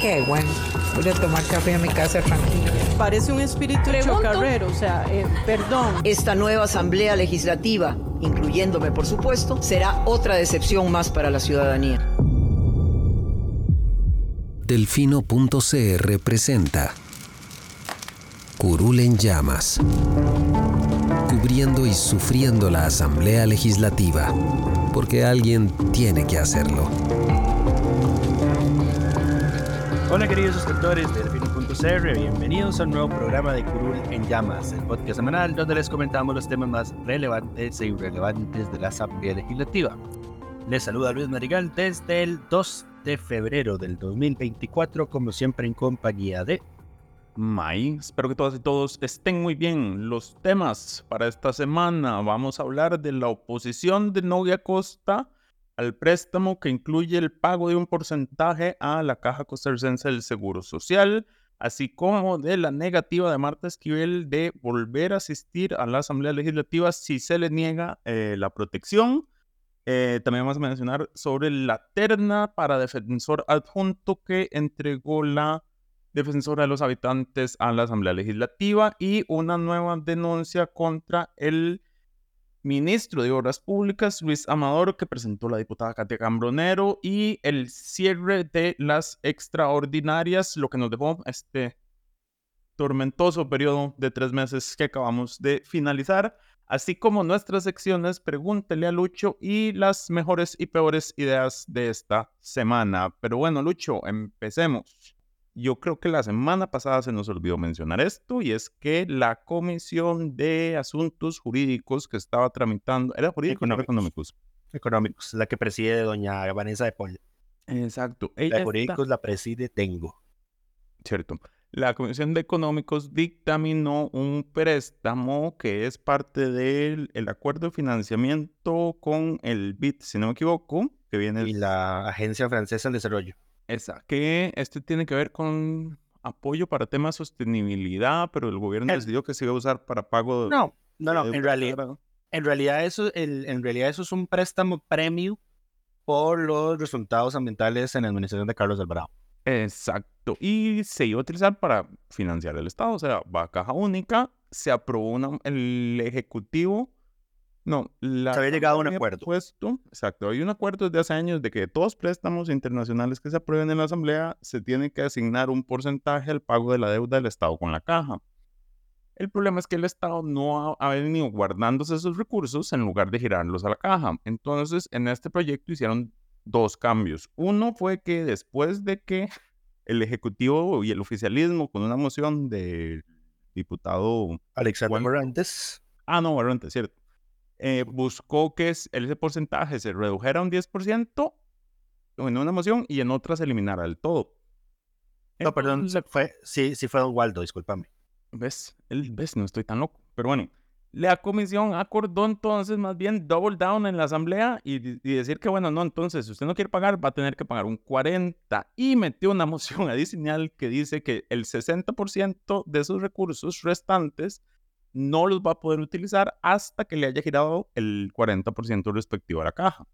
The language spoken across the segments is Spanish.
Qué bueno. Voy a tomar café en mi casa tranquila. Parece un espíritu chocarrero, o sea, eh, perdón. Esta nueva Asamblea Legislativa, incluyéndome por supuesto, será otra decepción más para la ciudadanía. Delfino.cr presenta Curul en llamas. Cubriendo y sufriendo la Asamblea Legislativa. Porque alguien tiene que hacerlo. Hola queridos suscriptores de Delfino.cr, bienvenidos a un nuevo programa de Curul en Llamas, el podcast semanal donde les comentamos los temas más relevantes e irrelevantes de la Asamblea Legislativa. Les saluda Luis Marigal desde el 2 de febrero del 2024, como siempre en compañía de... May, espero que todas y todos estén muy bien. Los temas para esta semana, vamos a hablar de la oposición de Novia Costa al préstamo que incluye el pago de un porcentaje a la Caja Costarricense del Seguro Social, así como de la negativa de Marta Esquivel de volver a asistir a la Asamblea Legislativa si se le niega eh, la protección. Eh, también vamos a mencionar sobre la terna para defensor adjunto que entregó la defensora de los habitantes a la Asamblea Legislativa y una nueva denuncia contra el ministro de Obras Públicas, Luis Amador, que presentó la diputada Katia Cambronero, y el cierre de las extraordinarias, lo que nos dejó este tormentoso periodo de tres meses que acabamos de finalizar, así como nuestras secciones Pregúntele a Lucho y las mejores y peores ideas de esta semana. Pero bueno, Lucho, empecemos yo creo que la semana pasada se nos olvidó mencionar esto y es que la Comisión de Asuntos Jurídicos que estaba tramitando, ¿era jurídico económicos, económicos? Económicos, la que preside doña Vanessa de Paul. Exacto. la de jurídicos la preside Tengo. Cierto. La Comisión de Económicos dictaminó un préstamo que es parte del acuerdo de financiamiento con el BIT, si no me equivoco, que viene... Y la Agencia Francesa de Desarrollo. Esa, que este tiene que ver con apoyo para temas de sostenibilidad, pero el gobierno decidió que se iba a usar para pago. No, no, no, en realidad, en realidad eso, el, en realidad eso es un préstamo premio por los resultados ambientales en la administración de Carlos Alvarado. Exacto, y se iba a utilizar para financiar el Estado, o sea, va a caja única, se aprobó el Ejecutivo no, la se había llegado a un acuerdo. Puesto, exacto, hay un acuerdo desde hace años de que todos préstamos internacionales que se aprueben en la Asamblea se tiene que asignar un porcentaje al pago de la deuda del Estado con la caja. El problema es que el Estado no ha, venido guardándose esos recursos en lugar de girarlos a la caja. Entonces, en este proyecto hicieron dos cambios. Uno fue que después de que el Ejecutivo y el oficialismo, con una moción del diputado Alexander Morantes. Ah, no, Morantes, cierto eh, buscó que ese porcentaje se redujera un 10% en una moción y en otra se eliminara del todo. No, perdón, fue, sí, sí fue Don Waldo, discúlpame. ¿Ves? El, ¿Ves? No estoy tan loco. Pero bueno, la comisión acordó entonces más bien double down en la asamblea y, y, decir que, bueno, no, entonces, si usted no quiere pagar, va a tener que pagar un 40 y metió una moción adicional que dice que el 60% de sus recursos restantes no los va a poder utilizar hasta que le haya girado el 40% respectivo a la caja.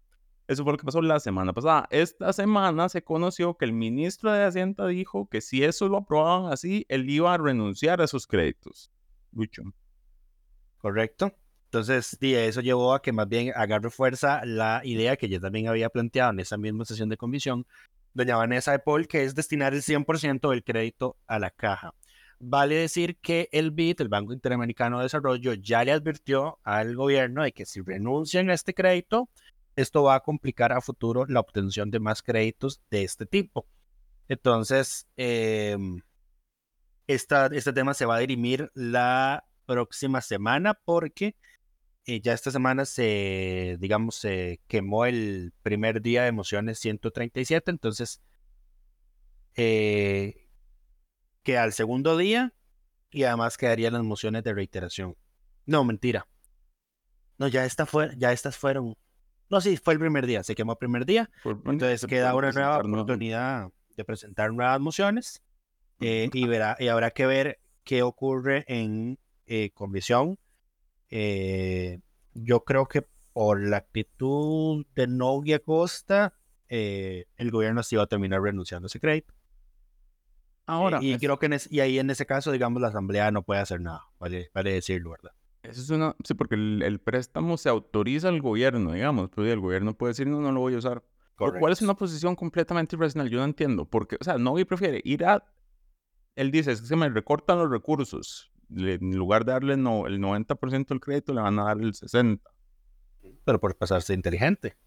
Eso fue lo que pasó la semana pasada. Esta semana se conoció que el ministro de Hacienda dijo que si eso lo aprobaban así, él iba a renunciar a esos créditos. Lucho. Correcto. Entonces, eso llevó a que más bien agarre fuerza la idea que yo también había planteado en esa misma sesión de comisión, doña Vanessa de Paul, que es destinar el 100% del crédito a la caja. Vale decir que el BID, el Banco Interamericano de Desarrollo, ya le advirtió al gobierno de que si renuncian a este crédito, esto va a complicar a futuro la obtención de más créditos de este tipo. Entonces, em, este tema se va a dirimir la próxima semana porque eh, ya esta semana se, digamos, se quemó el primer día de mociones 137, entonces eh, queda el segundo día y además quedarían las mociones de reiteración. No, mentira. No, ya, esta fue, ya estas fueron. No, sí, fue el primer día, se quemó el primer día. Entonces queda una nueva oportunidad de presentar nuevas mociones eh, y, verá, y habrá que ver qué ocurre en eh, comisión. Eh, yo creo que por la actitud de Novia Costa, el gobierno sí va a terminar renunciando a ese crédito. Ahora. y creo que y ahí en ese caso, digamos, la asamblea no puede hacer nada, vale, vale decirlo, ¿verdad? Eso es una, sí, porque el, préstamo se autoriza al gobierno, digamos, pero el gobierno puede decir, no, no lo voy a usar. ¿Cuál es una posición completamente irracional? Yo no entiendo. Porque, o sea, Novi prefiere ir a. Él dice: es que se me recortan los recursos. en lugar de darle no, el 90% del crédito, le van a dar el 60%. Pero por pasarse inteligente.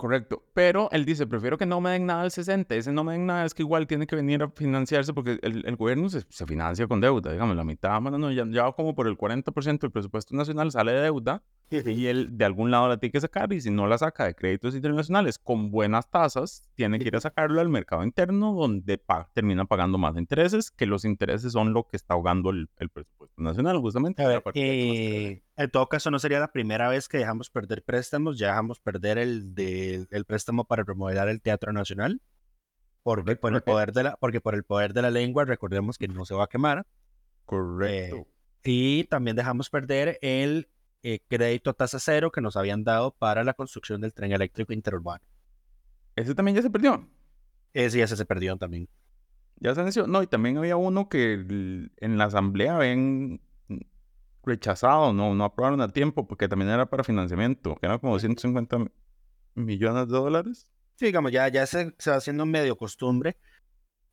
Correcto. Pero él dice, prefiero que no me den nada del 60. Ese no me den nada es que igual tiene que venir a financiarse porque el, gobierno se, financia con deuda. Digamos, la mitad, no, ya, ya como por el 40% del presupuesto nacional sale de deuda y él de algún lado la tiene que sacar y si no la saca de créditos internacionales con buenas tasas, tiene que ir a sacarlo al mercado interno donde termina pagando más intereses, que los intereses son lo que está ahogando el, presupuesto nacional, justamente. Eh, en todo caso, no sería la primera vez que dejamos perder préstamos, ya dejamos perder el, de, el préstamo para remodelar el Teatro Nacional. Porque por, el poder de la, porque por el poder de la lengua, recordemos que no se va a quemar. Correcto. Eh, y también dejamos perder el eh, crédito a tasa cero que nos habían dado para la construcción del tren eléctrico interurbano. ¿Ese también ya se perdió? Ese ya se perdió también. Ya se anunció. No, y también había uno que en la asamblea habían rechazado, no, no aprobaron a tiempo porque también era para financiamiento, que era como 150 millones de dólares. Sí, digamos, ya, ya se, se va haciendo medio costumbre.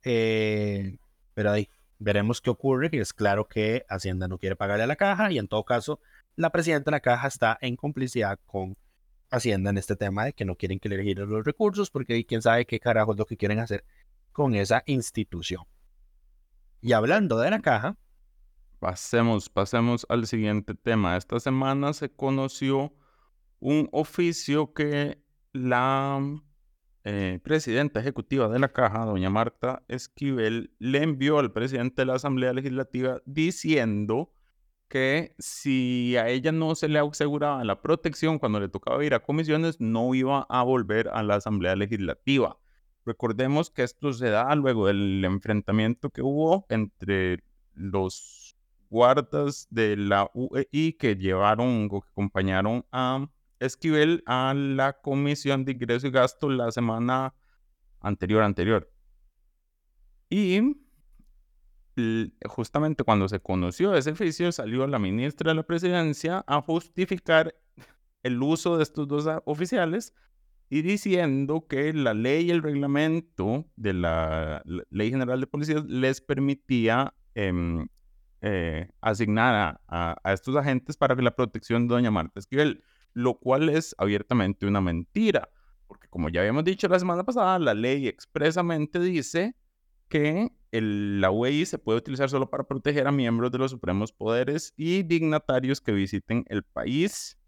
Eh, pero ahí veremos qué ocurre, que es claro que Hacienda no quiere pagarle a la caja y en todo caso la presidenta de la caja está en complicidad con Hacienda en este tema de que no quieren que le giren los recursos porque quién sabe qué carajo es lo que quieren hacer con esa institución. Y hablando de la caja. Pasemos, pasemos al siguiente tema. Esta semana se conoció un oficio que la eh, presidenta ejecutiva de la caja, doña Marta Esquivel, le envió al presidente de la Asamblea Legislativa diciendo que si a ella no se le aseguraba la protección cuando le tocaba ir a comisiones, no iba a volver a la Asamblea Legislativa. Recordemos que esto se da luego del enfrentamiento que hubo entre los guardas de la UEI que llevaron o que acompañaron a Esquivel a la Comisión de Ingreso y Gasto la semana anterior anterior. Y justamente cuando se conoció ese oficio, salió la ministra de la presidencia a justificar el uso de estos dos oficiales y diciendo que la ley y el reglamento de la, Ley General de Policía les permitía em, eh, asignar a, a, estos agentes para la protección de doña Marta Esquivel, lo cual es abiertamente una mentira, porque como ya habíamos dicho la semana pasada, la ley expresamente dice que el, la UEI se puede utilizar solo para proteger a miembros de los supremos poderes y dignatarios que visiten el país.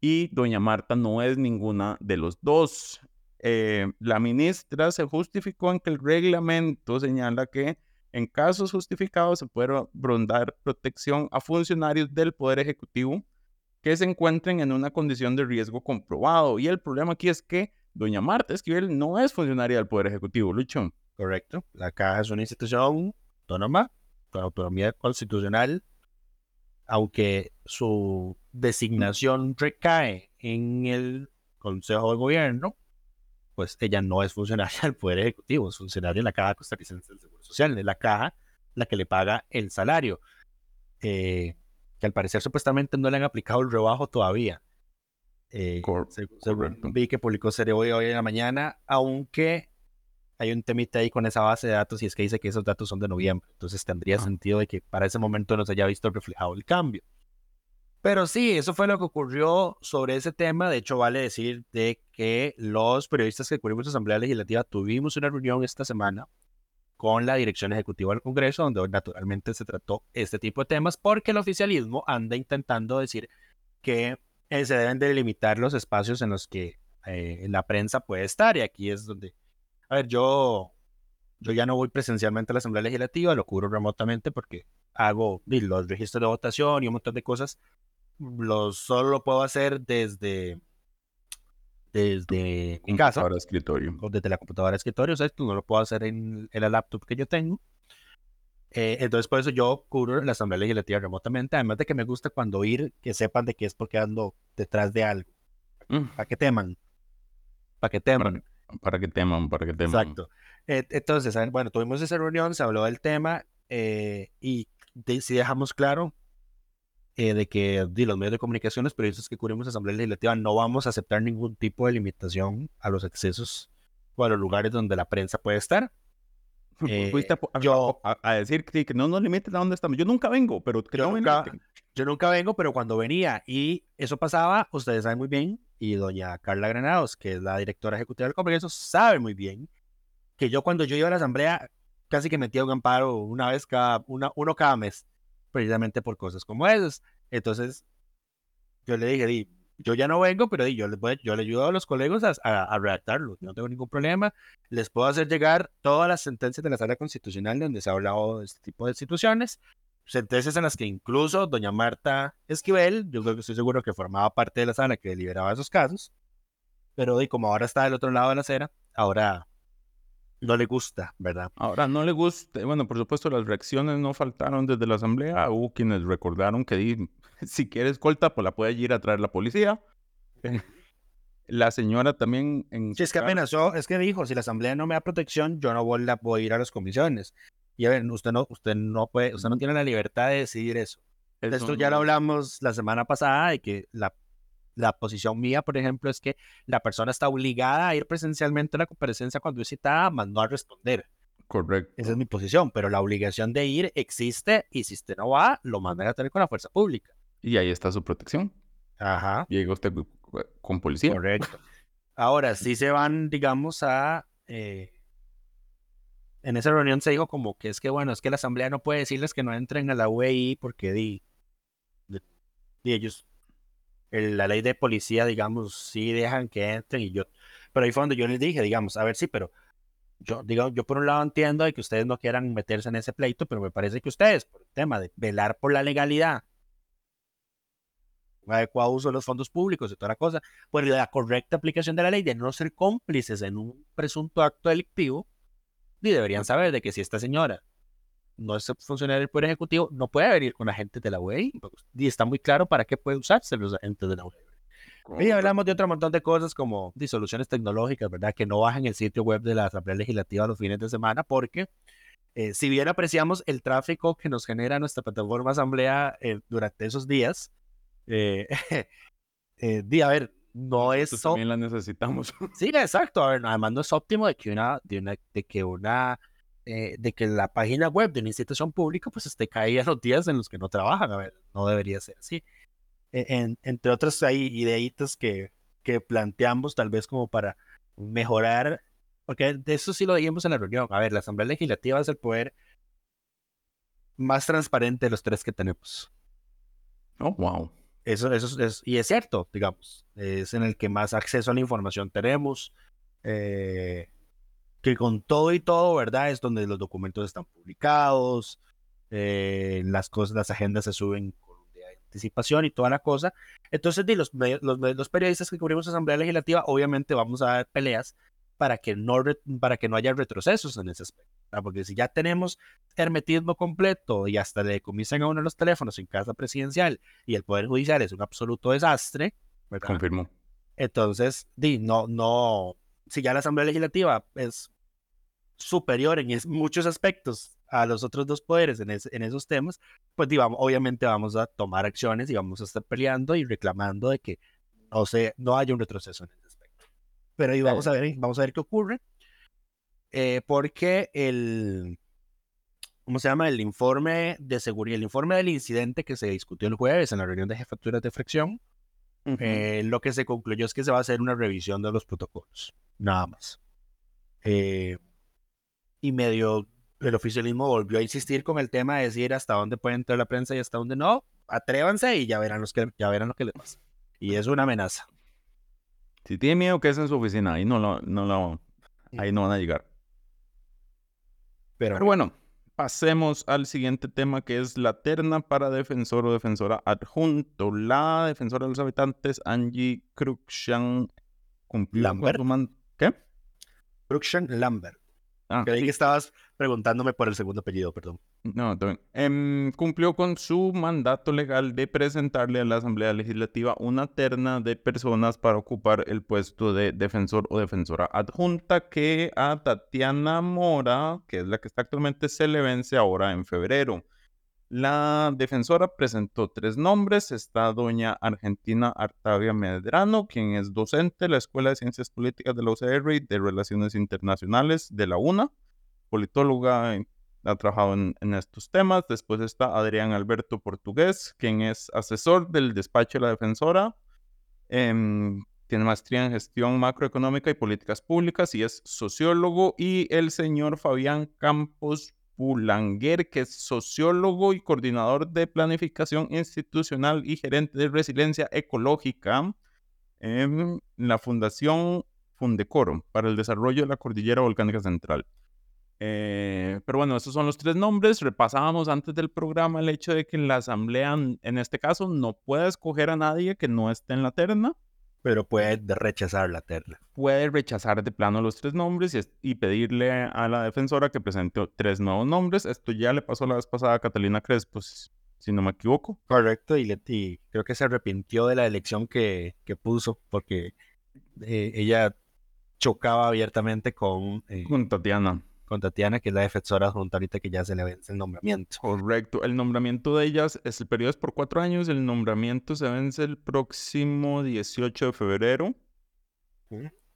Y doña Marta no es ninguna de los dos. Eh, la ministra se justificó en que el reglamento señala que en casos justificados se puede brindar protección a funcionarios del Poder Ejecutivo que se encuentren en una condición de riesgo comprobado. Y el problema aquí es que doña Marta Esquivel no es funcionaria del Poder Ejecutivo, Lucho. Correcto. La caja es una institución autónoma, con autonomía constitucional, aunque su designación recae en el Consejo de Gobierno, pues ella no es funcionaria del Poder Ejecutivo, es funcionaria de la Caja Costarricense del Seguro Social, es la caja la que le paga el salario, eh, que al parecer supuestamente no le han aplicado el rebajo todavía. Eh, vi que publicó Serie hoy, hoy en la mañana, aunque hay un temita ahí con esa base de datos y es que dice que esos datos son de noviembre. Entonces tendría ah. sentido de que para ese momento no se haya visto reflejado el cambio. Pero sí, eso fue lo que ocurrió sobre ese tema. De hecho, vale decir de que los periodistas que cubrimos la Asamblea Legislativa tuvimos una reunión esta semana con la dirección ejecutiva del Congreso, donde naturalmente se trató este tipo de temas, porque el oficialismo anda intentando decir que eh, se deben delimitar los espacios en los que eh, la prensa puede estar. Y aquí es donde, a ver, yo, yo ya no voy presencialmente a la Asamblea Legislativa, lo cubro remotamente porque hago los registros de votación y un montón de cosas. Los, solo lo puedo hacer desde, desde mi casa. escritorio. O desde la computadora de escritorio. O sea, esto no lo puedo hacer en, en la laptop que yo tengo. Eh, entonces, por eso yo cubro la Asamblea Legislativa remotamente. Además de que me gusta cuando ir, que sepan de que es porque ando detrás de algo. Mm. Para que teman. Para que teman. Para, que teman, para que teman. Exacto. Eh, entonces, bueno, tuvimos esa reunión, se habló del tema eh, y si dejamos claro de que de los medios de comunicación, los periodistas que cubrimos la Asamblea Legislativa, no vamos a aceptar ningún tipo de limitación a los accesos o a los lugares donde la prensa puede estar. Eh, Fuiste a, yo, a, decir que, no nos limiten a dónde estamos. Yo nunca vengo, pero que yo, no nunca, yo nunca vengo, pero cuando venía y eso pasaba, ustedes saben muy bien, y doña Carla Granados, que es la directora ejecutiva del Congreso, sabe muy bien que yo cuando yo iba a la asamblea casi que metía un amparo una vez cada, una, uno cada mes, precisamente por cosas como esas. Entonces, yo le dije, yo ya no vengo, pero yo les, voy, yo le ayudo a los colegas a, a, redactarlo, no tengo ningún problema. Les puedo hacer llegar todas las sentencias de la sala constitucional donde se ha hablado de este tipo de instituciones, sentencias en las que incluso doña Marta Esquivel, yo creo que estoy seguro que formaba parte de la sala que deliberaba esos casos, pero y como ahora está del otro lado de la acera, ahora no le gusta, ¿verdad? Ahora no le gusta, bueno, por supuesto las reacciones no faltaron desde la asamblea, hubo quienes recordaron que si quiere escolta, pues la puede ir a traer la policía. La señora también en... Sí, es que amenazó, es que dijo, si la asamblea no me da protección, yo no voy a ir a las comisiones. Y a ver, usted no, usted no puede, usted no tiene la libertad de decidir eso. Esto ya lo hablamos la semana pasada, de que la la posición mía, por ejemplo, es que la persona está obligada a ir presencialmente a la comparecencia cuando es citada, más no a responder. Correcto. Esa es mi posición, pero la obligación de ir existe y si usted no va, lo mandan a tener con la fuerza pública. Y ahí está su protección. Ajá. Llega usted con policía. Correcto. Ahora, si se van, digamos, a... Eh, en esa reunión se dijo como que es que, bueno, es que la asamblea no puede decirles que no entren a la UEI porque di, di ellos la ley de policía, digamos, sí dejan que entren y yo, pero ahí fue donde yo les dije, digamos, a ver, sí, pero yo, digo, yo por un lado entiendo de que ustedes no quieran meterse en ese pleito, pero me parece que ustedes, por el tema de velar por la legalidad, un adecuado uso de los fondos públicos y toda la cosa, por la correcta aplicación de la ley, de no ser cómplices en un presunto acto delictivo, y deberían saber de que si esta señora no es funcionario del Poder Ejecutivo, no puede venir con agentes de la UEI. Y está muy claro para qué puede usarse los agentes de la UEI. Y hablamos de otro montón de cosas como disoluciones tecnológicas, ¿verdad? Que no bajen el sitio web de la Asamblea Legislativa los fines de semana, porque eh, si bien apreciamos el tráfico que nos genera nuestra plataforma Asamblea eh, durante esos días, eh, a ver, no es... también la necesitamos. sí, exacto. Ver, además no es óptimo de que una, de una, de que una eh, de que la página web de una institución pública pues esté caída los días en los que no trabajan. A ver, no debería ser así. E, entre otras hay ideitas que, que planteamos tal vez como para mejorar, porque de eso sí lo dijimos en la reunión. A ver, la Asamblea Legislativa es el poder más transparente de los tres que tenemos. Oh, wow. Eso, eso es, y es cierto, digamos, es en el que más acceso a la información tenemos. Eh, que con todo y todo, ¿verdad? Es donde los documentos están publicados, eh, las cosas, las agendas se suben con anticipación y toda la cosa. Entonces, los, los, los, periodistas que cubrimos Asamblea Legislativa, obviamente vamos a dar peleas para que no, para que no haya retrocesos en ese aspecto. Porque si ya tenemos hermetismo completo y hasta le decomisan a uno los teléfonos en casa presidencial y el Poder Judicial es un absoluto desastre, ¿verdad? Confirmo. Entonces, di, no, no, si ya la Asamblea Legislativa es superior en muchos aspectos a los otros dos poderes en, esos temas, pues digamos, obviamente vamos a tomar acciones y vamos a estar peleando y reclamando de que no, se, no haya un retroceso en. Pero ahí vamos a ver, vamos a ver qué ocurre, eh, porque el, ¿cómo se llama? El informe de seguridad, el informe del incidente que se discutió el jueves en la reunión de jefaturas de fracción, eh, lo que se concluyó es que se va a hacer una revisión de los protocolos nada más. Eh, y medio el oficialismo volvió a insistir con el tema de decir hasta dónde puede entrar la prensa y hasta dónde no. atrévanse y ya verán, los que, ya verán lo que les pasa. Y es una amenaza. Si tiene miedo, que es en su oficina. Ahí no, lo, no lo, ahí no van a llegar. Pero, Pero bueno, pasemos al siguiente tema que es la terna para defensor o defensora adjunto. La defensora de los habitantes, Angie Cruikshank, cumplió con Lambert. man- ¿Qué? Cruikshank Lambert. Ah, Creí sí. que estabas preguntándome por el segundo apellido, perdón. No. Em, cumplió con su mandato legal de presentarle a la Asamblea Legislativa una terna de personas para ocupar el puesto de defensor o defensora adjunta que a Tatiana Mora, que es la que está actualmente, se le vence ahora en febrero. La defensora presentó tres nombres. Está doña Argentina Artavia Medrano, quien es docente de la Escuela de Ciencias Políticas de la UCR y de Relaciones Internacionales de la UNA, politóloga, eh, ha trabajado en, en estos temas. Después está Adrián Alberto Portugués, quien es asesor del despacho de la defensora. Em, tiene maestría en gestión macroeconómica y políticas públicas y es sociólogo. Y el señor Fabián Campos Pulanguer, que es sociólogo y coordinador de planificación institucional y gerente de resiliencia ecológica en la Fundación Fundecoro para el desarrollo de la Cordillera Volcánica Central. Eh, pero bueno, esos son los tres nombres. Repasábamos antes del programa el hecho de que la asamblea, en este caso, no puede escoger a nadie que no esté en la terna. Pero puede de- rechazar la terna. Puede rechazar de plano los tres nombres y, y pedirle a la defensora que presente tres nuevos nombres. Esto ya le pasó la vez pasada a Catalina Crespo, si si no me equivoco. Correcto, y, le- y creo que se arrepintió de la elección que, que puso porque eh, ella chocaba abiertamente con, eh, Con Tatiana. Con Tatiana, que es la defensora adjunta ahorita que ya se le vence el nombramiento. Correcto. El nombramiento de ellas, es el periodo es por cuatro años. El nombramiento se vence el próximo 18 de febrero.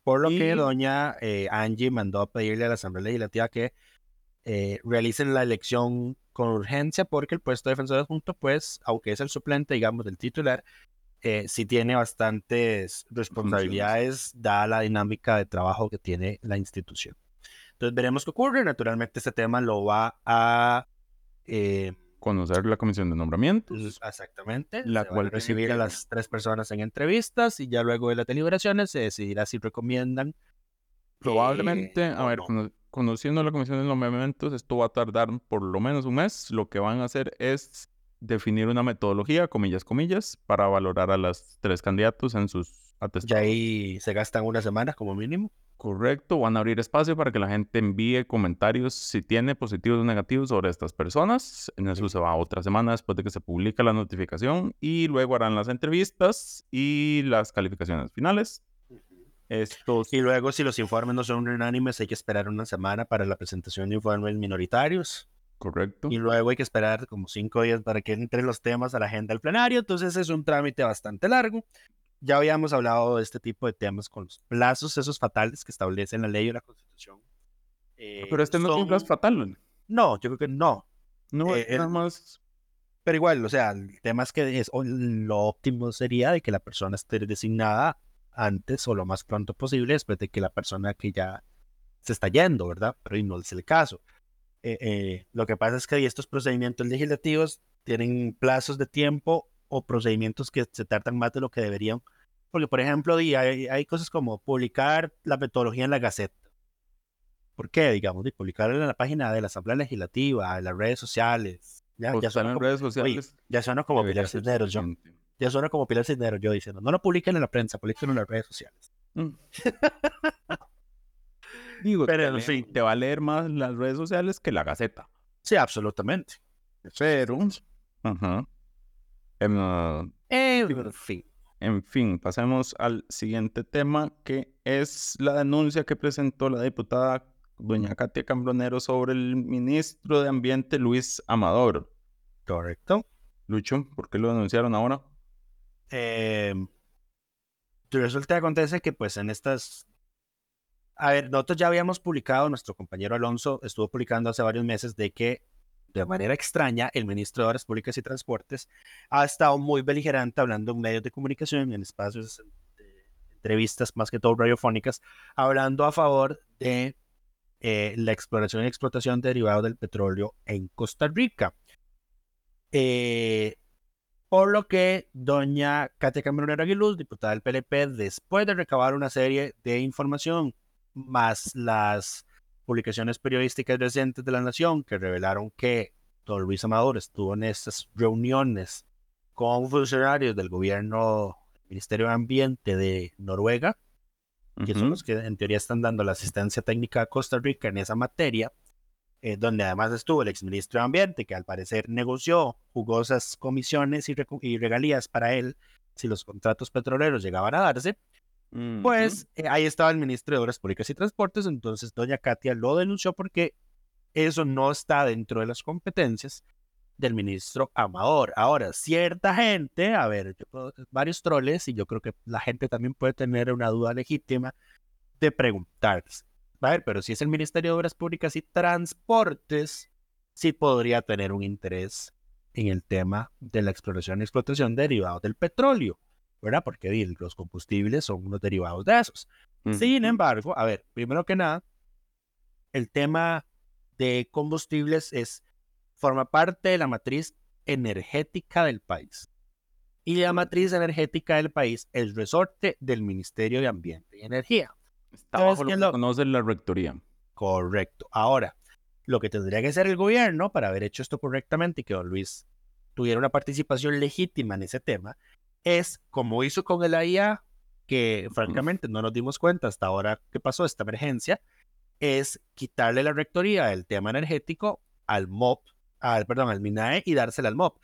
Por lo Y- que doña eh, Angie mandó a pedirle a la Asamblea Legislativa que eh, realicen la elección con urgencia porque el puesto de defensor adjunto, pues, aunque es el suplente, digamos, del titular, eh, sí tiene bastantes responsabilidades dada la dinámica de trabajo que tiene la institución. Entonces veremos qué ocurre. Naturalmente este tema lo va a... eh, Conocer la comisión de nombramientos. Exactamente. La se van cual a recibir a las tres personas en entrevistas y ya luego de las deliberaciones se decidirá si recomiendan. Probablemente, eh, a ver, no. cono- conociendo la comisión de nombramientos, esto va a tardar por lo menos un mes. Lo que van a hacer es definir una metodología, comillas, comillas, para valorar a las tres candidatos en sus Ya atestados. ahí se gastan una semana como mínimo. Correcto, van a abrir espacio para que la gente envíe comentarios si tiene positivos o negativos sobre estas personas. En eso se va otra semana después de que se publica la notificación y luego harán las entrevistas y las calificaciones finales. Estos Y luego, si los informes no son unánimes, hay que esperar una semana para la presentación de informes minoritarios. correcto. Y luego hay que esperar como cinco días para que entren los temas a la agenda del plenario. Entonces es un trámite bastante largo. Ya habíamos hablado de este tipo de temas con los plazos, esos fatales que establecen la ley o la constitución. Eh, Pero este no tiene un plazo fatal. No, yo creo que no. No, Eh, es nada más. Pero igual, o sea, el tema es que es, lo óptimo sería de que la persona esté designada antes o lo más pronto posible después de que la persona que ya se está yendo, ¿verdad? Pero y no es el caso. Eh, eh, lo que pasa es que estos procedimientos legislativos tienen plazos de tiempo o procedimientos que se tardan más de lo que deberían. Porque, por ejemplo, hay, hay cosas como publicar la metodología en la Gaceta. ¿Por qué? Digamos, de publicarla en la página de la Asamblea Legislativa, en las redes sociales. Ya, ya suena en como- redes oye, sociales. ya suena como Pilar Cisneros, yo. Ya suena como Pilar Cisneros, yo diciendo, no lo publiquen en la prensa, publiquen en las redes sociales. Mm. Digo, Pero, te, en fin. te va a leer más las redes sociales que la Gaceta. Sí, absolutamente. Pero, ajá. Em, ah, En fin. En fin, pasemos al siguiente tema, que es la denuncia que presentó la diputada doña Katia Cambronero sobre el ministro de Ambiente Luis Amador. Correcto. Lucho, ¿por qué lo denunciaron ahora? Eh, resulta que acontece que pues en estas... A ver, nosotros ya habíamos publicado, nuestro compañero Alonso estuvo publicando hace varios meses de que de manera extraña el ministro de Obras Públicas y Transportes ha estado muy beligerante hablando en medios de comunicación, en espacios de entrevistas más que todo radiofónicas, hablando a favor de eh, la exploración y explotación de derivados del petróleo en Costa Rica. Eh, Por lo que doña Katia Cambronero Aguiluz, diputada del PLP, después de recabar una serie de información, más las publicaciones periodísticas recientes de la Nación que revelaron que don Luis Amador estuvo en estas reuniones con funcionarios del gobierno, Ministerio de Ambiente de Noruega, que son los que en teoría están dando la asistencia técnica a Costa Rica en esa materia, eh, donde además estuvo el exministro de Ambiente, que al parecer negoció jugosas comisiones y, y regalías para él si los contratos petroleros llegaban a darse. Pues eh, ahí estaba el ministro de Obras Públicas y Transportes, entonces doña Katia lo denunció porque eso no está dentro de las competencias del ministro Amador. Ahora, cierta gente, a ver, varios troles, y yo creo que la gente también puede tener una duda legítima de preguntarse, a ver, pero si es el Ministerio de Obras Públicas y Transportes, sí podría tener un interés en el tema de la exploración y explotación derivados del petróleo, ¿verdad? Porque los combustibles son unos derivados de esos. Sin embargo, a ver, primero que nada, el tema de combustibles es, forma parte de la matriz energética del país. Y la matriz energética del país es resorte del Ministerio de Ambiente y Energía. Está bajo lo que conoce la rectoría. Correcto. Ahora, lo que tendría que hacer el gobierno para haber hecho esto correctamente y que don Luis tuviera una participación legítima en ese tema, es como hizo con el AIA, que francamente no nos dimos cuenta hasta ahora que pasó esta emergencia, es quitarle la rectoría del tema energético al MOP, al, perdón, al MINAE y dársela al MOP.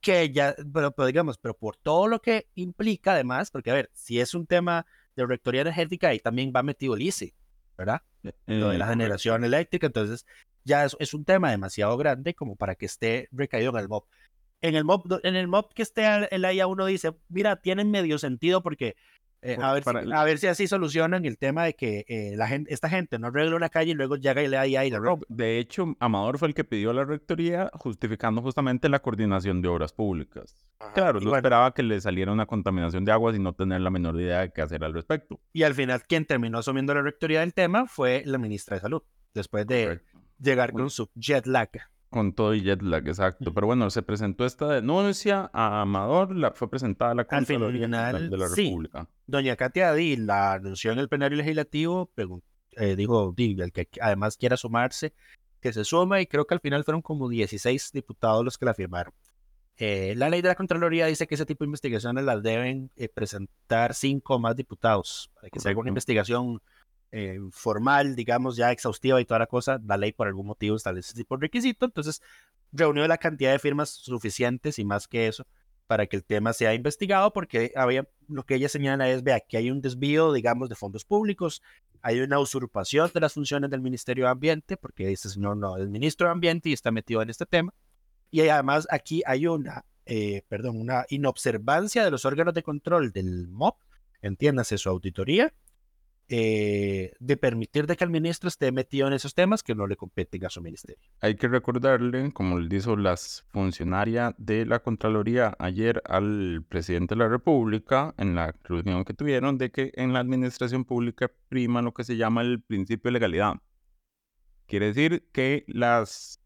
Que ya, pero, pero digamos, pero por todo lo que implica además, porque a ver, si es un tema de rectoría energética, ahí también va metido el ICE, ¿verdad? Eh, Lo de la generación eléctrica, entonces ya es, es, un tema demasiado grande como para que esté recaído en el MOP. En el MOP, en el MOP que esté en la IA uno dice, mira, tiene medio sentido porque eh, a, ver si, a, ver si, así solucionan el tema de que eh, la gente, esta gente no arregla una calle y luego llega y le da y la rompe. De hecho, Amador fue el que pidió la rectoría justificando justamente la coordinación de obras públicas. claro, no esperaba que le saliera una contaminación de aguas y no tener la menor idea de qué hacer al respecto. Y al final, quien terminó asumiendo la rectoría del tema fue la ministra de Salud, después de llegar con su jet lag. Con todo y jet lag, exacto. Pero bueno, se presentó esta denuncia a Amador, la, fue presentada a la Contraloría de la República. Doña Katia Di la anunció en el plenario legislativo, eh, dijo, Di, el que además quiera sumarse, que se suma, y creo que al final fueron como 16 diputados los que la firmaron. Eh, la ley de la Contraloría dice que ese tipo de investigaciones las deben eh, presentar cinco o más diputados, para que se haga una investigación eh, formal, digamos, ya exhaustiva y toda la cosa, la ley por algún motivo establece ese tipo de requisito, entonces reunió la cantidad de firmas suficientes y más que eso para que el tema sea investigado, porque había, lo que ella señala es, vea, que hay un desvío, digamos, de fondos públicos, hay una usurpación de las funciones del Ministerio de Ambiente, porque este señor no es ministro de Ambiente y está metido en este tema, y además aquí hay una, eh, perdón, una inobservancia de los órganos de control del MOP, entiéndase su auditoría, eh, de permitir de que el ministro esté metido en esos temas que no le competen a su ministerio. Hay que recordarle, como le dijo la funcionaria de la Contraloría ayer al presidente de la República en la reunión que tuvieron, de que en la administración pública prima lo que se llama el principio de legalidad. Quiere decir que las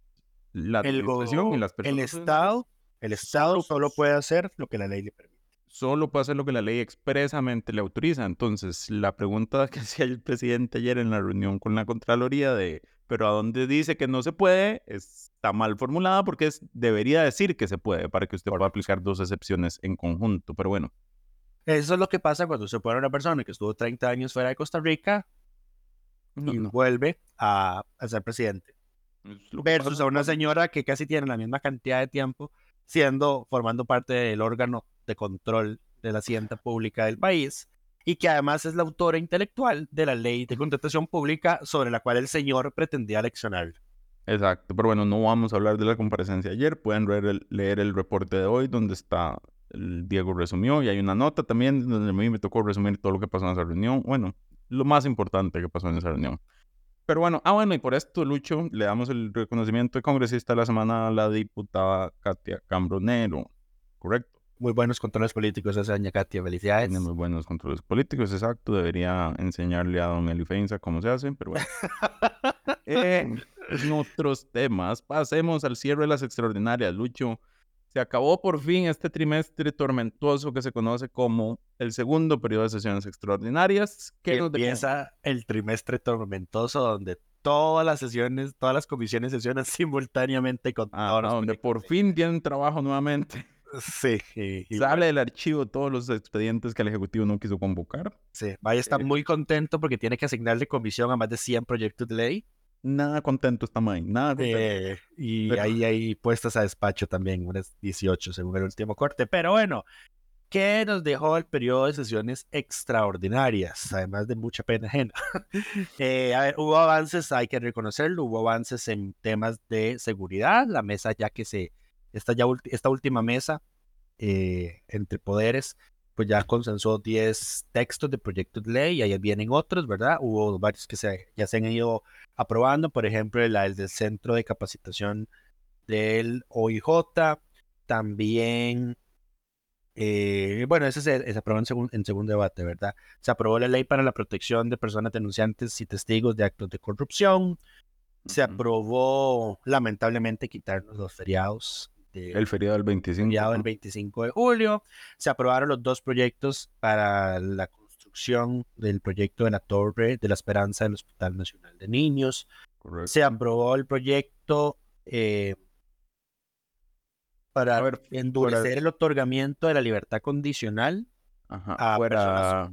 la el, y las personas... El Estado, el Estado solo puede hacer lo que la ley le permite solo puede hacer lo que la ley expresamente le autoriza. Entonces, la pregunta que hacía el presidente ayer en la reunión con la Contraloría de, pero ¿a dónde dice que no se puede? Está mal formulada porque es, debería decir que se puede para que usted pueda aplicar dos excepciones en conjunto. Pero bueno. Eso es lo que pasa cuando se pone una persona que estuvo 30 años fuera de Costa Rica y vuelve a, a, ser presidente. Versus a una señora que casi tiene la misma cantidad de tiempo siendo, formando parte del órgano de control de la hacienda pública del país y que además es la autora intelectual de la ley de contratación pública sobre la cual el señor pretendía leccionar. Exacto, pero bueno, no vamos a hablar de la comparecencia ayer, pueden leer el, reporte de hoy donde está, el Diego resumió y hay una nota también donde a mí me tocó resumir todo lo que pasó en esa reunión, bueno, lo más importante que pasó en esa reunión. Pero bueno, ah bueno, y por esto, Lucho, le damos el reconocimiento de congresista de la semana a la diputada Katia Cambronero, ¿correcto? Muy buenos controles políticos esa doña Katia, felicidades. Tiene muy buenos controles políticos, exacto. Debería enseñarle a don Elifeinza cómo se hace, pero bueno. en otros temas, pasemos al cierre de las extraordinarias. Lucho, Se acabó por fin este trimestre tormentoso que se conoce como el segundo periodo de sesiones extraordinarias. Que empieza el trimestre tormentoso donde todas las sesiones, todas las comisiones sesionan simultáneamente con ah, donde por fin tienen trabajo nuevamente. Sí. Sale del archivo todos los expedientes que el Ejecutivo no quiso convocar. Sí, Vaya está muy contento porque tiene que asignarle comisión a más de 100 proyectos de ley. Nada contento está ahí, nada contento. Eh, y ahí hay puestas a despacho también, unas 18 según el último corte. Pero bueno, ¿qué nos dejó el periodo de sesiones extraordinarias? Además de mucha pena ajena. Eh, a ver, hubo avances, hay que reconocerlo, hubo avances en temas de seguridad. La mesa ya que se, esta, ya, esta última mesa eh, entre poderes pues ya consensó 10 textos de proyectos de ley y ahí vienen otros, ¿verdad? Hubo varios que se, ya se han ido aprobando, por ejemplo, el, del Centro de Capacitación del OIJ, también, eh, bueno, ese se, aprobó en, en, segundo debate, ¿verdad? Se aprobó la ley para la protección de personas denunciantes y testigos de actos de corrupción, se aprobó lamentablemente quitarnos los feriados el feriado del 25. del 25 de julio. Se aprobaron los dos proyectos para la construcción del proyecto de la Torre de la Esperanza del Hospital Nacional de Niños. Se aprobó el proyecto eh, para endurecer el otorgamiento de la libertad condicional a personas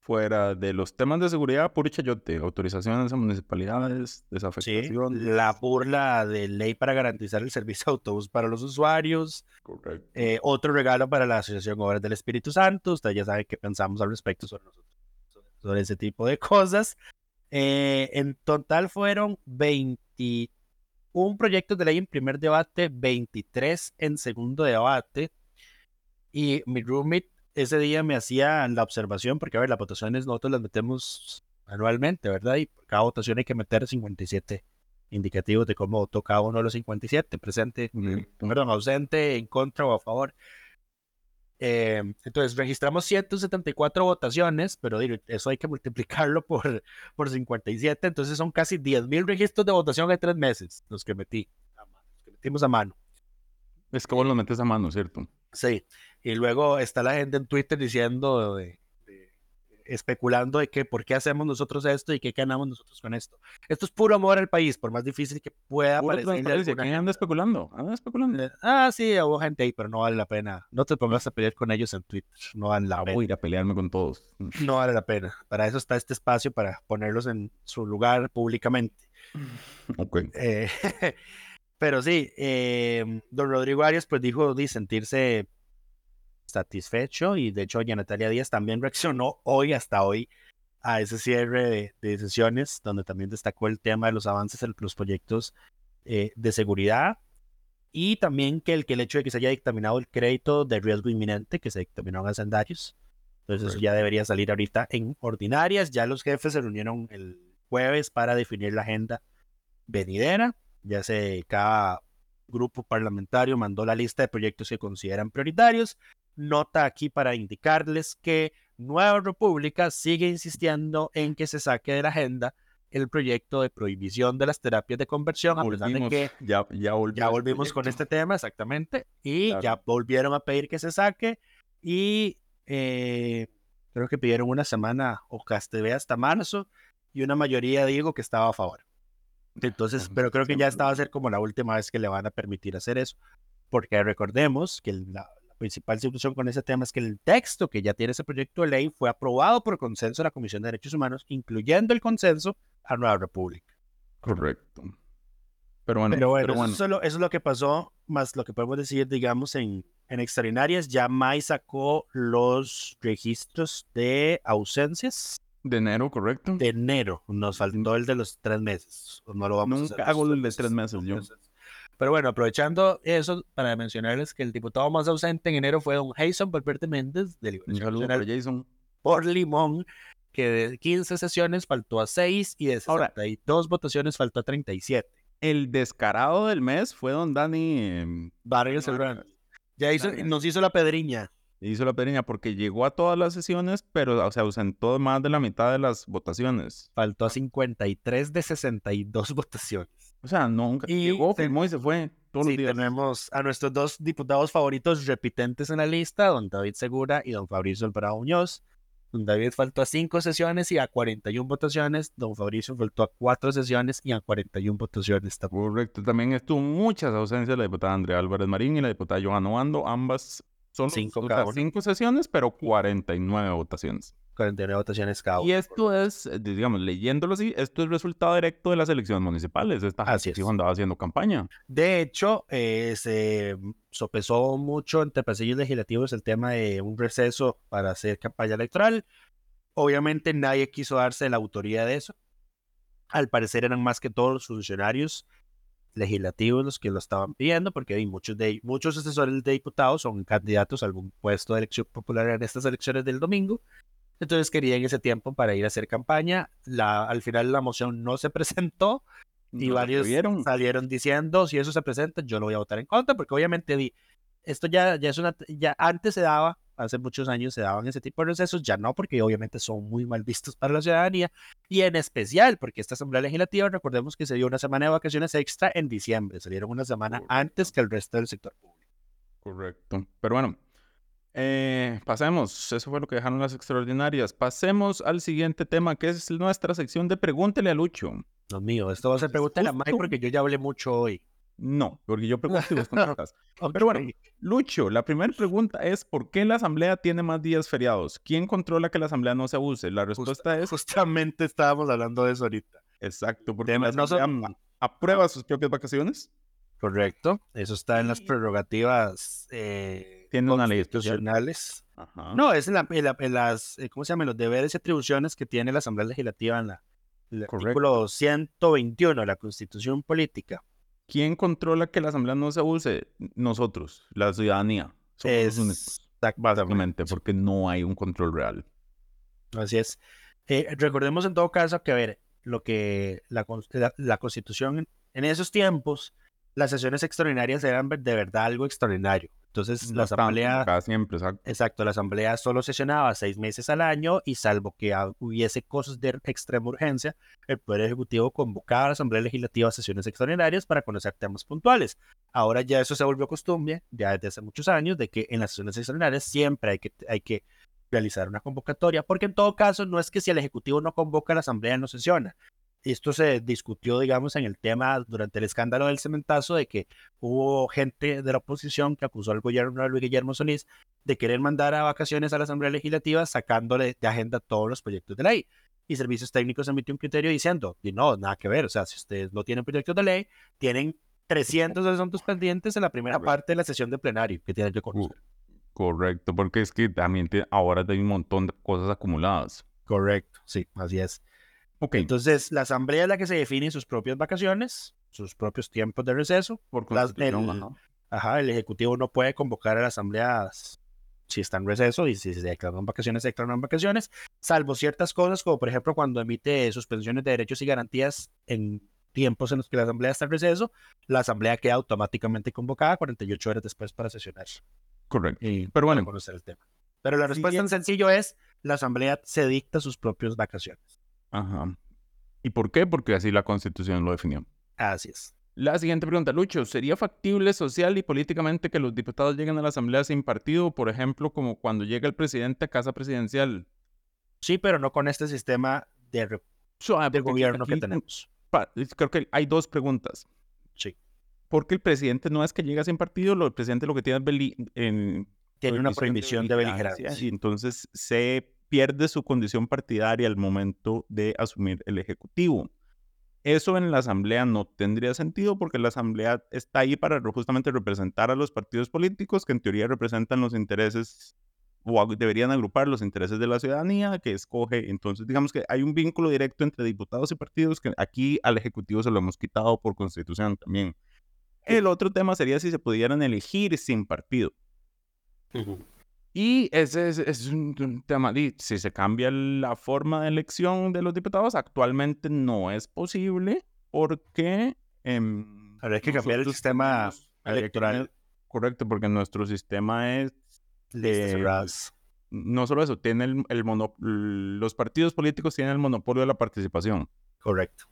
fuera de los temas de seguridad, puro chayote, autorizaciones a municipalidades, desafectación. Sí, la burla de ley para garantizar el servicio de autobús para los usuarios. Correcto. Eh, otro regalo para la Asociación Obras del Espíritu Santo. Ustedes ya saben qué pensamos al respecto sobre, nosotros, sobre ese tipo de cosas. Eh, en total fueron 21 proyectos de ley en primer debate, 23 en segundo debate. Y mi roommate ese día me hacía la observación, porque a ver, las votaciones nosotros las metemos anualmente, ¿verdad? Y por cada votación hay que meter 57 indicativos de cómo votó cada uno de los 57, presente, perdón, ausente, en contra o a favor. Eh, entonces registramos 174 votaciones, pero eso hay que multiplicarlo por, por 57, entonces son casi 10.000 registros de votación en tres meses, los que metí, los que metimos a mano. Es que vos los metes a mano, ¿cierto? Sí, y luego está la gente en Twitter diciendo, especulando de que por qué hacemos nosotros esto y qué ganamos nosotros con esto. Esto es puro amor al país, por más difícil que pueda parecer. ¿Quién anda especulando? ¿Anda especulando? Eh, ah, sí, hubo gente ahí, pero no vale la pena. No te pongas a pelear con ellos en Twitter. No vale la pena. Voy a ir a pelearme con todos. No vale la pena. Para eso está este espacio, para ponerlos en su lugar públicamente. Ok. Eh, pero sí, eh, don Rodrigo Arias pues dijo de sentirse satisfecho y de hecho doña Natalia Díaz también reaccionó hoy hasta hoy a ese cierre de, sesiones donde también destacó el tema de los avances en los proyectos eh, de seguridad y también que el, que el hecho de que se haya dictaminado el crédito de riesgo inminente que se dictaminó en hacendarios entonces eso ya debería salir ahorita en ordinarias. Ya los jefes se reunieron el jueves para definir la agenda venidera ya se cada grupo parlamentario mandó la lista de proyectos que consideran prioritarios. Nota aquí para indicarles que Nueva República sigue insistiendo en que se saque de la agenda el proyecto de prohibición de las terapias de conversión, a pesar de que ya, ya, volvimos con este tema, exactamente, y ya volvieron a pedir que se saque, y eh, creo que pidieron una semana o ve hasta marzo, y una mayoría digo que estaba a favor. Entonces, pero creo que ya esta va a ser como la última vez que le van a permitir hacer eso, porque recordemos que la, principal situación con ese tema es que el texto que ya tiene ese proyecto de ley fue aprobado por consenso de la Comisión de Derechos Humanos, incluyendo el consenso a Nueva República. Correcto. Pero bueno, pero bueno, Eso, es lo, que pasó, más lo que podemos decir, digamos, en, en extraordinarias. Ya May sacó los registros de ausencias. De enero, correcto. De enero. Nos faltó el de los tres meses. No lo vamos Nunca a hacer hago el de tres meses, yo. Pero bueno, aprovechando eso, para mencionarles que el diputado más ausente en enero fue don Jason Valverde Méndez, de Liberación Nacional Jason. por Limón, que de 15 sesiones faltó a 6 y de 62 votaciones faltó a 37. El descarado del mes fue don Dani em, Vargas Ya hizo, nos hizo la pedriña. Hizo la pedriña porque llegó a todas las sesiones, pero se ausentó más de la mitad de las votaciones. Faltó a 53 de 62 votaciones. O sea, nunca y llegó, firmó y se fue. todos Sí, los días. tenemos a nuestros dos diputados favoritos repitentes en la lista, don David Segura y don Fabricio Alvarado Muñoz. Don David faltó a cinco sesiones y a 41 votaciones. Don Fabricio faltó a cuatro sesiones y a 41 votaciones. también. Correcto. También estuvo muchas ausencias la diputada Andrea Álvarez Marín y la diputada Johanna Obando, ambas solo Cinco cada una. cinco sesiones, pero 49 votaciones. 49 votaciones cada Y uno. esto es, eh, digamos, leyéndolo así, esto es resultado directo de las elecciones municipales. Esta Así gente es. andaba haciendo campaña. De hecho, eh, se sopesó mucho entre pasillos legislativos el tema de un receso para hacer campaña electoral. Obviamente nadie quiso darse la autoría de eso. Al parecer eran más que todos los funcionarios legislativos los que lo estaban pidiendo, porque hay muchos, de, muchos asesores de diputados son candidatos a algún puesto de elección popular en estas elecciones del domingo. Entonces querían ese tiempo para ir a hacer campaña. La, al final la moción no se presentó y No varios salieron diciendo si eso se presenta yo lo voy a votar en contra porque obviamente esto ya, ya es una ya antes se daba hace muchos años se daban ese tipo de recesos ya no porque obviamente son muy mal vistos para la ciudadanía y en especial porque esta asamblea legislativa recordemos que se dio una semana de vacaciones extra en diciembre salieron una semana antes que el resto del sector público Correcto. Pero bueno, eh, pasemos. Eso fue lo que dejaron las extraordinarias. Pasemos al siguiente tema, que es nuestra sección de Pregúntele a Lucho. Dios mío esto va a ser pregunta a Mike porque yo ya hablé mucho hoy No, porque yo pregunto y vos contestas. Pero bueno, Lucho, la primera pregunta es: ¿por qué la asamblea tiene más días feriados? ¿Quién controla que la asamblea no se abuse? La respuesta es: justamente estábamos hablando de eso ahorita exacto, porque Temas la no son- asamblea aprueba sus propias vacaciones. correcto eso está en las prerrogativas eh, Tiene una ley constitucionales Ajá. No, es en, la- en la- en las, eh, ¿cómo se llama? Los deberes y atribuciones que tiene la Asamblea Legislativa en la, el Correcto. artículo 121 de la Constitución Política. ¿Quién controla que la asamblea no se abuse? Nosotros, la ciudadanía. Somos los únicos. Exactamente. Básicamente, porque no hay un control real. Así es. Eh, recordemos en todo caso que, a ver, lo que la, la- la Constitución en esos tiempos, las sesiones extraordinarias eran de verdad algo extraordinario. Entonces, la No tanto, Asamblea... Cada siempre, exacto. Exacto, la asamblea solo sesionaba seis meses al año y salvo que hubiese cosas de extrema urgencia, el Poder Ejecutivo convocaba a la Asamblea Legislativa a sesiones extraordinarias para conocer temas puntuales. Ahora ya eso se volvió costumbre, ya desde hace muchos años, de que en las sesiones extraordinarias siempre hay que, hay que realizar una convocatoria, porque en todo caso no es que si el Ejecutivo no convoca, la Asamblea no sesiona. Esto se discutió, digamos, en el tema durante el escándalo del cementazo de que hubo gente de la oposición que acusó al gobierno de Luis Guillermo Solís de querer mandar a vacaciones a la Asamblea Legislativa sacándole de agenda todos los proyectos de ley. Y Servicios Técnicos emitió un criterio diciendo, y no, nada que ver, o sea, si ustedes no tienen proyectos de ley, tienen 300 asuntos pendientes en la primera parte de la sesión de plenario que tienen que conocer. Correcto, porque es que también te- ahora hay un montón de cosas acumuladas. Correcto, sí, así es. Ok, Entonces, la Asamblea es la que se define sus propias vacaciones, sus propios tiempos de receso. por las- el- ajá. Ajá, el Ejecutivo no puede convocar a la Asamblea si está en receso y si se declaran vacaciones, se declaran vacaciones, salvo ciertas cosas, como por ejemplo cuando emite suspensiones de derechos y garantías en tiempos en los que la Asamblea está en receso, la Asamblea queda automáticamente convocada 48 horas después para sesionar Correcto. y Pero bueno, conocer el tema. Pero la respuesta en sencillo es, la Asamblea se dicta sus propias vacaciones. Ajá. ¿Y por qué? Porque así la constitución lo definió. Así es. La siguiente pregunta, Lucho, ¿sería factible social y políticamente que los diputados lleguen a la asamblea sin partido? Por ejemplo, como cuando llega el presidente a casa presidencial. Sí, pero no con este sistema de, de aquí- gobierno que tenemos. pa- Creo que hay dos preguntas. Sí. Porque el presidente no es que llega sin partido, lo, el presidente lo que tiene es en- Tiene una prohibición de beligerancia. Y entonces se pierde su condición partidaria al momento de asumir el Ejecutivo. Eso en la Asamblea no tendría sentido porque la Asamblea está ahí para justamente representar a los partidos políticos que en teoría representan los intereses o deberían agrupar los intereses de la ciudadanía que escoge. Entonces, digamos que hay un vínculo directo entre diputados y partidos que aquí al Ejecutivo se lo hemos quitado por constitución también. El otro tema sería si se pudieran elegir sin partido. Y ese es, es un, un tema, di, si se cambia la forma de elección de los diputados, actualmente no es posible porque... Habría que cambiar el sistema electoral. Correcto, porque nuestro sistema es... De- no solo eso, tiene el, el mono- los partidos políticos tienen el monopolio de la participación. Correcto.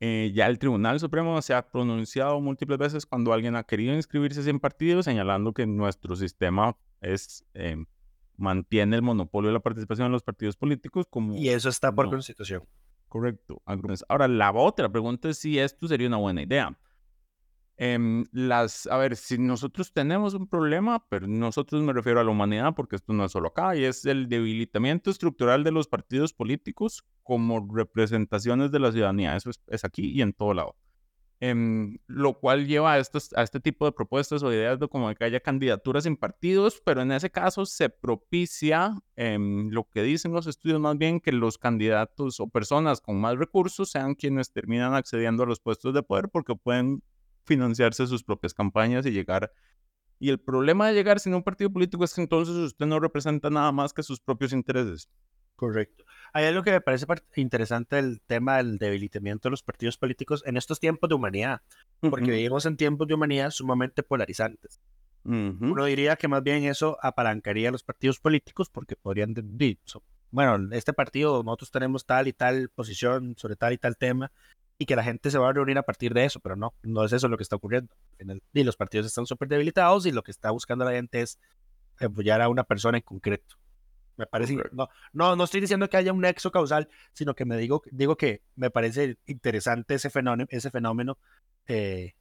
Eh, ya el Tribunal Supremo se ha pronunciado múltiples veces cuando alguien ha querido inscribirse sin partido, señalando que nuestro sistema es, eh, mantiene el monopolio de la participación en los partidos políticos como... Y eso está por no. constitución. Correcto. Ahora, la otra pregunta es si esto sería una buena idea. Em, las, a ver, si nosotros tenemos un problema, pero nosotros me refiero a la humanidad, porque esto no es solo acá, y es el debilitamiento estructural de los partidos políticos como representaciones de la ciudadanía. Eso es, es aquí y en todo lado. Em, lo cual lleva a, estos, a este tipo de propuestas o ideas de como que haya candidaturas sin partidos, pero en ese caso se propicia em, lo que dicen los estudios más bien que los candidatos o personas con más recursos sean quienes terminan accediendo a los puestos de poder porque pueden financiarse sus propias campañas y llegar. Y el problema de llegar sin un partido político es que entonces usted no representa nada más que sus propios intereses. Correcto. Hay algo que me parece interesante el tema del debilitamiento de los partidos políticos en estos tiempos de humanidad, porque vivimos en tiempos de humanidad sumamente polarizantes. Uno diría que más bien eso apalancaría a los partidos políticos porque podrían, de- di- so- bueno, este partido nosotros tenemos tal y tal posición sobre tal y tal tema y que la gente se va a reunir a partir de eso, pero no, no es eso lo que está ocurriendo. En el- y los partidos están súper debilitados y lo que está buscando la gente es apoyar a una persona en concreto. Me parece, no, no, no estoy diciendo que haya un nexo causal, sino que me digo, digo que me parece interesante ese fenómeno, ese fenómeno eh,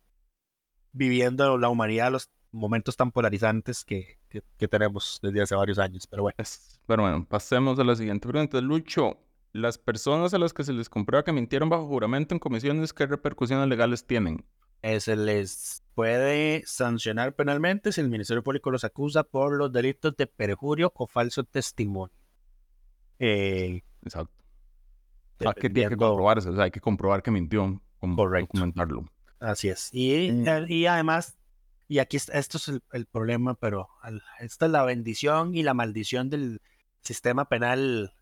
viviendo la humanidad los momentos tan polarizantes que, que, que tenemos desde hace varios años. Pero bueno, Es- Pero bueno, pasemos a la siguiente pregunta. Lucho, las personas a las que se les comprueba que mintieron bajo juramento en comisiones, ¿qué repercusiones legales tienen? Eh, se les puede sancionar penalmente si el Ministerio Público los acusa por los delitos de perjurio o falso testimonio. Eh, Exacto. Ah, que tiene que comprobarse, o sea, hay que comprobar que mintió, Correcto. documentarlo. Así es. Y, Mm. eh, y además, y aquí está, esto es el, el problema, pero al- esta es la bendición y la maldición del sistema penal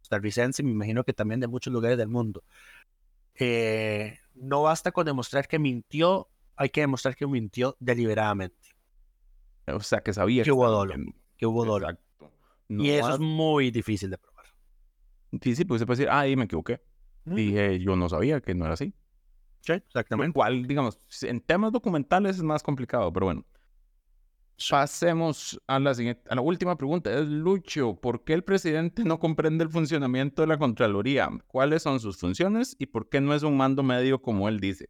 costarricense, me imagino que también de muchos lugares del mundo. Eh, no basta con demostrar que mintió, hay que demostrar que mintió deliberadamente, O sea, que sabía Que hubo estaba dolo, mintiendo. que hubo dolo. Exacto. No y eso es muy difícil de probar. Sí, sí, porque se puede decir, ah, ahí me equivoqué. Mm. Dije, yo no sabía que no era así. Sí, Lo exactamente. cual, digamos, en temas documentales es más complicado, pero bueno. Pasemos a la siguiente, a la última pregunta. Es Lucho, ¿por qué el presidente no comprende el funcionamiento de la Contraloría? ¿Cuáles son sus funciones y por qué no es un mando medio como él dice?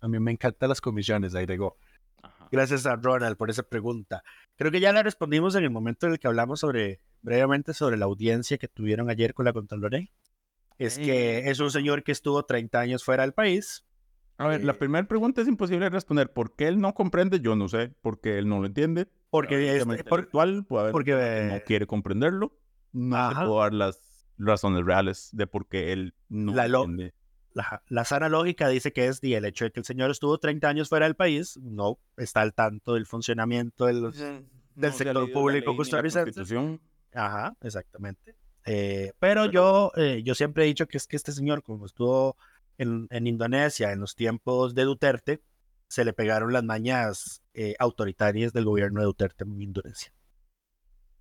A mí me encantan las comisiones, agregó. Gracias a Ronald por esa pregunta. Creo que ya la respondimos en el momento en el que hablamos sobre, brevemente sobre la audiencia que tuvieron ayer con la Contraloría. Es que es un señor que estuvo 30 años fuera del país. A ver, la Eh, primera pregunta es imposible de responder. ¿Por qué él no comprende? Yo no sé. Porque él no lo entiende. Porque, es- tema por- intelectual, puede haber porque, que no eh, quiere comprenderlo. No puedo dar las razones reales de por qué él no La lo- entiende. la, la sana lógica dice que es y el hecho de que el señor estuvo 30 años fuera del país, no está al tanto del funcionamiento de los... No se ha sector la público la costarricense. Ajá, exactamente. Eh, pero yo, eh, yo siempre he dicho que es que este señor, como estuvo en, en Indonesia en los tiempos de Duterte, se le pegaron las mañas eh, autoritarias del gobierno de Duterte en Indonesia.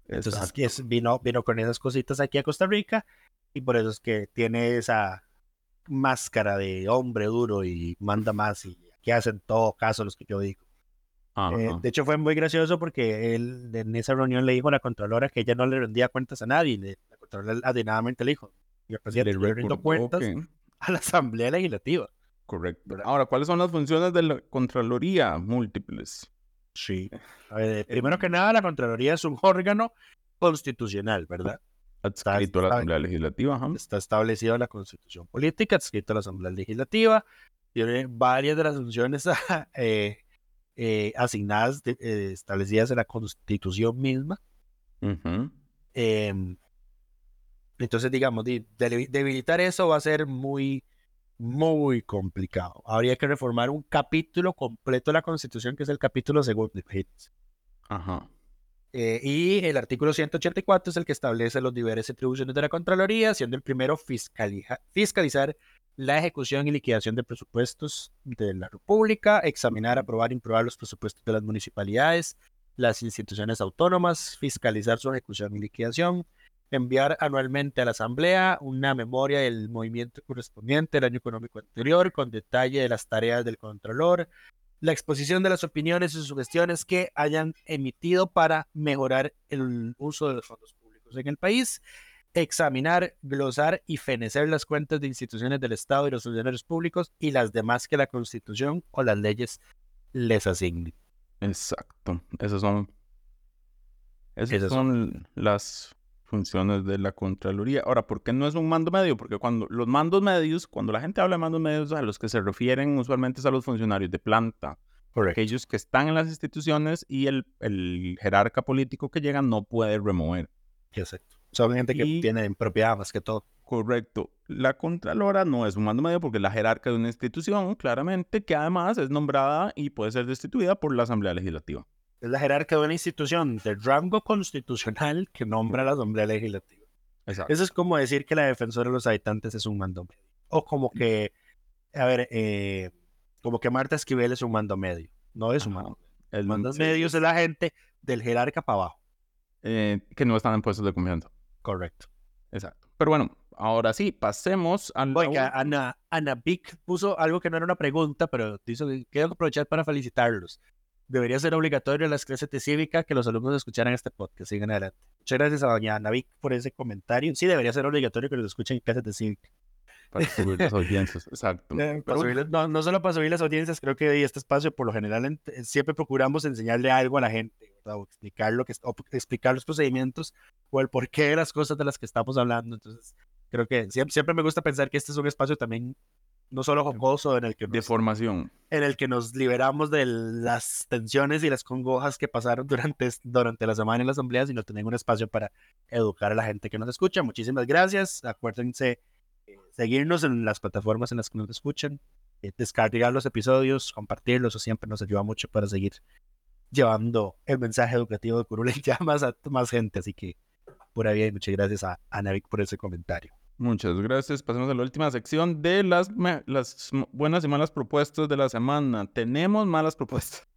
Entonces que es- vino, vino con esas cositas aquí a Costa Rica y por eso es que tiene esa máscara de hombre duro y manda más y que hacen todo caso los que yo digo. Eh, de hecho, fue muy gracioso porque él en esa reunión le dijo a la Contralora que ella no le rendía cuentas a nadie. y le- la Contralora atinadamente le dijo: Yo, presidente, Le rindo cuentas que- a la Asamblea Legislativa. Correcto. Ahora, ¿cuáles son las funciones de la Contraloría? Múltiples. Sí. A ver, primero que nada, la Contraloría es un órgano constitucional, ¿verdad? Adscrito a la está- Asamblea Legislativa. ajá. Está establecido en la Constitución Política, adscrito a la Asamblea Legislativa. Tiene varias de las funciones eh, eh, asignadas, de- eh, establecidas en la Constitución misma. Em, entonces, digamos, debilitar eso va a ser muy, muy complicado. Habría que reformar un capítulo completo de la Constitución, que es el capítulo segundo. imagínense. Ajá. Eh, y el artículo 184 es el que establece los deberes y atribuciones de la Contraloría, siendo el primero fiscalija- fiscalizar la ejecución y liquidación de presupuestos de la República, examinar, aprobar y improbar los presupuestos de las municipalidades, las instituciones autónomas, fiscalizar su ejecución y liquidación, enviar anualmente a la Asamblea una memoria del movimiento correspondiente del año económico anterior con detalle de las tareas del Contralor, la exposición de las opiniones y sugestiones que hayan emitido para mejorar el uso de los fondos públicos en el país, examinar, glosar y fenecer las cuentas de instituciones del Estado y los funcionarios públicos y las demás que la Constitución o las leyes les asignen. Exacto. Esas son, esas son las funciones de la Contraloría. Ahora, ¿por qué no es un mando medio? Porque cuando los mandos medios, cuando la gente habla de mandos medios, a los que se refieren usualmente es a los funcionarios de planta. Aquellos que están en las instituciones y el, el jerarca político que llega no puede remover. Exacto. Son gente que tiene en propiedad más que todo. Correcto. La Contralora no es un mando medio porque es la jerarca de una institución, claramente, que además es nombrada y puede ser destituida por la Asamblea Legislativa es la jerarca de una institución de rango constitucional que nombra la Asamblea Legislativa. Eso es como decir que la defensora de los habitantes es un mando medio. O como que, a ver, eh, como que Marta Esquivel es un mando medio. No es un mando. El mando medio es la gente del jerarca para abajo. Eh, que no están en puestos de confianza. Correcto. Exacto. Pero bueno, ahora sí, pasemos a Oiga, Ana, Ana Vic puso algo que no era una pregunta, pero dijo que quiero aprovechar para felicitarlos debería ser obligatorio en las clases de cívica que los alumnos escucharan este podcast. Sigan adelante. Muchas gracias a doña Navic por ese comentario. Sí, debería ser obligatorio que los escuchen en clases de cívica. Para subir las audiencias, exacto. Eh, no, no, solo para subir las audiencias, creo que este espacio, por lo general, eh, siempre procuramos enseñarle algo a la gente, o explicar, lo que, explicar los procedimientos o el porqué de las cosas de las que estamos hablando. Entonces, creo que siempre, siempre me gusta pensar que este es un espacio también no solo jocoso, en el que nos, de formación, en el que nos liberamos de las tensiones y las congojas que pasaron durante, durante la semana en la asamblea, sino tener un espacio para educar a la gente que nos escucha. Muchísimas gracias. Acuérdense eh, seguirnos en las plataformas en las que nos escuchan, eh, descargar los episodios, compartirlos, eso siempre nos ayuda mucho para seguir llevando el mensaje educativo de Curul ya más a más gente. Así que, pura bien, muchas gracias a Anavik por ese comentario. Muchas gracias. Pasemos a la última sección de las, buenas y malas propuestas de la semana. Tenemos malas propuestas.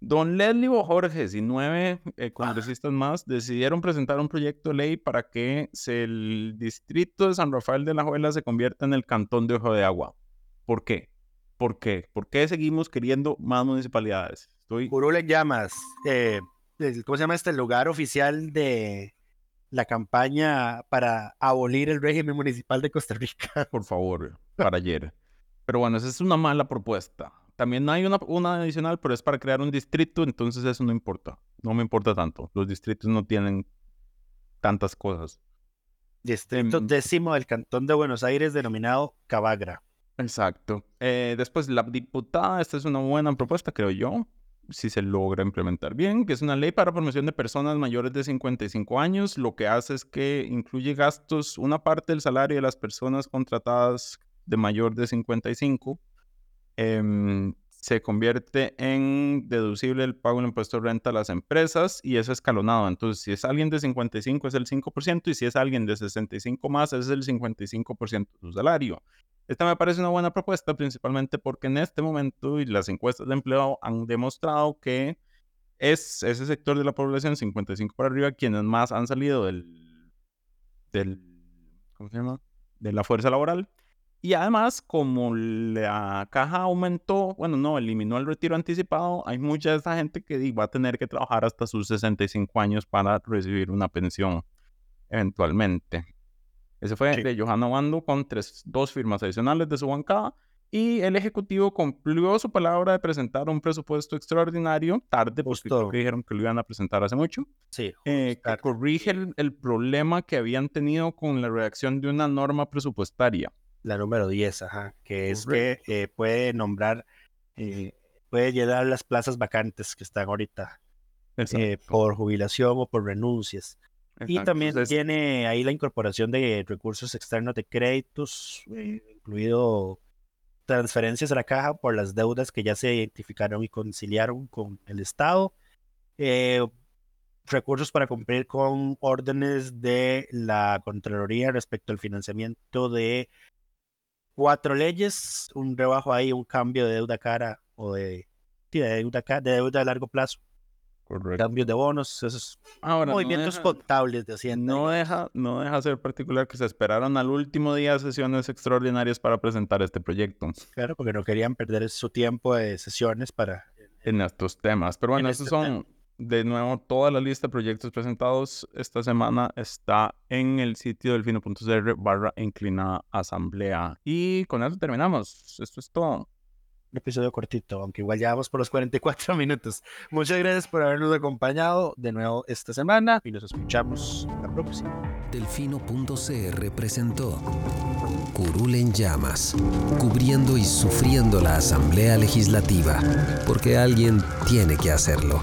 Don Leslie Jorges y nueve eh, congresistas más decidieron presentar un proyecto de ley para que el distrito de San Rafael de la Juela se convierta en el cantón de Ojo de Agua. ¿Por qué? ¿Por qué? ¿Por qué seguimos queriendo más municipalidades? Estoy... en llamas. Eh, ¿Cómo se llama este lugar oficial de, la campaña para abolir el régimen municipal de Costa Rica. Por favor, para ayer. Pero bueno, esa es una mala propuesta. También hay una, una adicional, pero es para crear un distrito, entonces eso no importa. No me importa tanto. Los distritos no tienen tantas cosas. Distrito em, décimo del Cantón de Buenos Aires, denominado Cabagra. Exacto. Eh, después, la diputada, esta es una buena propuesta, creo yo si se logra implementar bien, que es una ley para promoción de personas mayores de 55 años. Lo que hace es que incluye gastos, una parte del salario de las personas contratadas de mayor de 55 em, se convierte en deducible el pago del impuesto de renta a las empresas y es escalonado. Entonces, si es alguien de 55 es el 5% y si es alguien de 65 más es el 55% de su salario. Esta me parece una buena propuesta, principalmente porque en este momento y las encuestas de empleo han demostrado que es ese sector de la población 55 para arriba quienes más han salido del, del ¿cómo se llama? de la fuerza laboral. Y además, como la caja aumentó, bueno, no, eliminó el retiro anticipado, hay mucha de esa gente que va a tener que trabajar hasta sus 65 años para recibir una pensión eventualmente. Ese fue de Johanna Wando con tres, dos firmas adicionales de su bancada. Y el Ejecutivo cumplió su palabra de presentar un presupuesto extraordinario, tarde, porque dijeron que lo iban a presentar hace mucho. Sí. Eh, que corrige el, problema que habían tenido con la redacción de una norma presupuestaria. La número 10, ajá, que es que eh, puede nombrar, eh, puede llenar las plazas vacantes que están ahorita por jubilación o por renuncias y también tiene ahí la incorporación de recursos externos de créditos, eh, incluido transferencias a la caja por las deudas que ya se identificaron y conciliaron con el Estado. Eh, recursos para cumplir con órdenes de la Contraloría respecto al financiamiento de cuatro leyes, un rebajo ahí, un cambio de deuda cara o de, de, deuda, de deuda a largo plazo cambios de bonos, esos Ahora, no movimientos deja- contables de Hacienda. No deja, no deja ser particular que se esperaron al último día de sesiones extraordinarias para presentar este proyecto Claro, porque no querían perder su tiempo de sesiones para... en estos temas. Pero bueno, En estos este son, de nuevo, toda la lista de proyectos presentados esta semana está en el sitio delfino.cr barra inclinada asamblea. Y con eso terminamos. Esto es todo. Episodio cortito, aunque igual ya vamos por los 44 minutos. Muchas gracias por habernos acompañado de nuevo esta semana y nos escuchamos la próxima. Delfino.cr presentó Curul en llamas, cubriendo y sufriendo la Asamblea Legislativa, porque alguien tiene que hacerlo.